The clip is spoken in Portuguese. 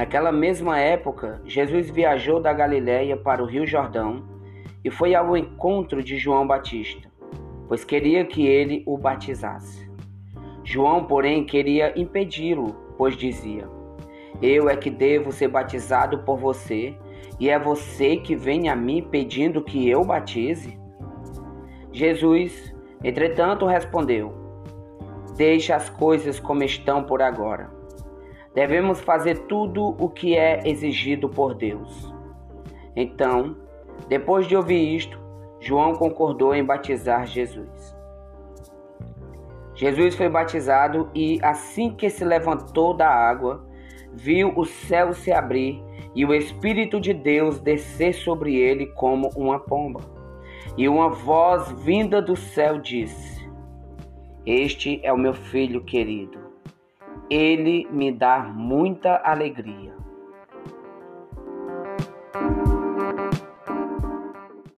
Naquela mesma época, Jesus viajou da Galiléia para o Rio Jordão e foi ao encontro de João Batista, pois queria que ele o batizasse. João, porém, queria impedi-lo, pois dizia: Eu é que devo ser batizado por você, e é você que vem a mim pedindo que eu batize? Jesus, entretanto, respondeu: Deixe as coisas como estão por agora. Devemos fazer tudo o que é exigido por Deus. Então, depois de ouvir isto, João concordou em batizar Jesus. Jesus foi batizado e, assim que se levantou da água, viu o céu se abrir e o Espírito de Deus descer sobre ele como uma pomba. E uma voz vinda do céu disse: Este é o meu filho querido. Ele me dá muita alegria.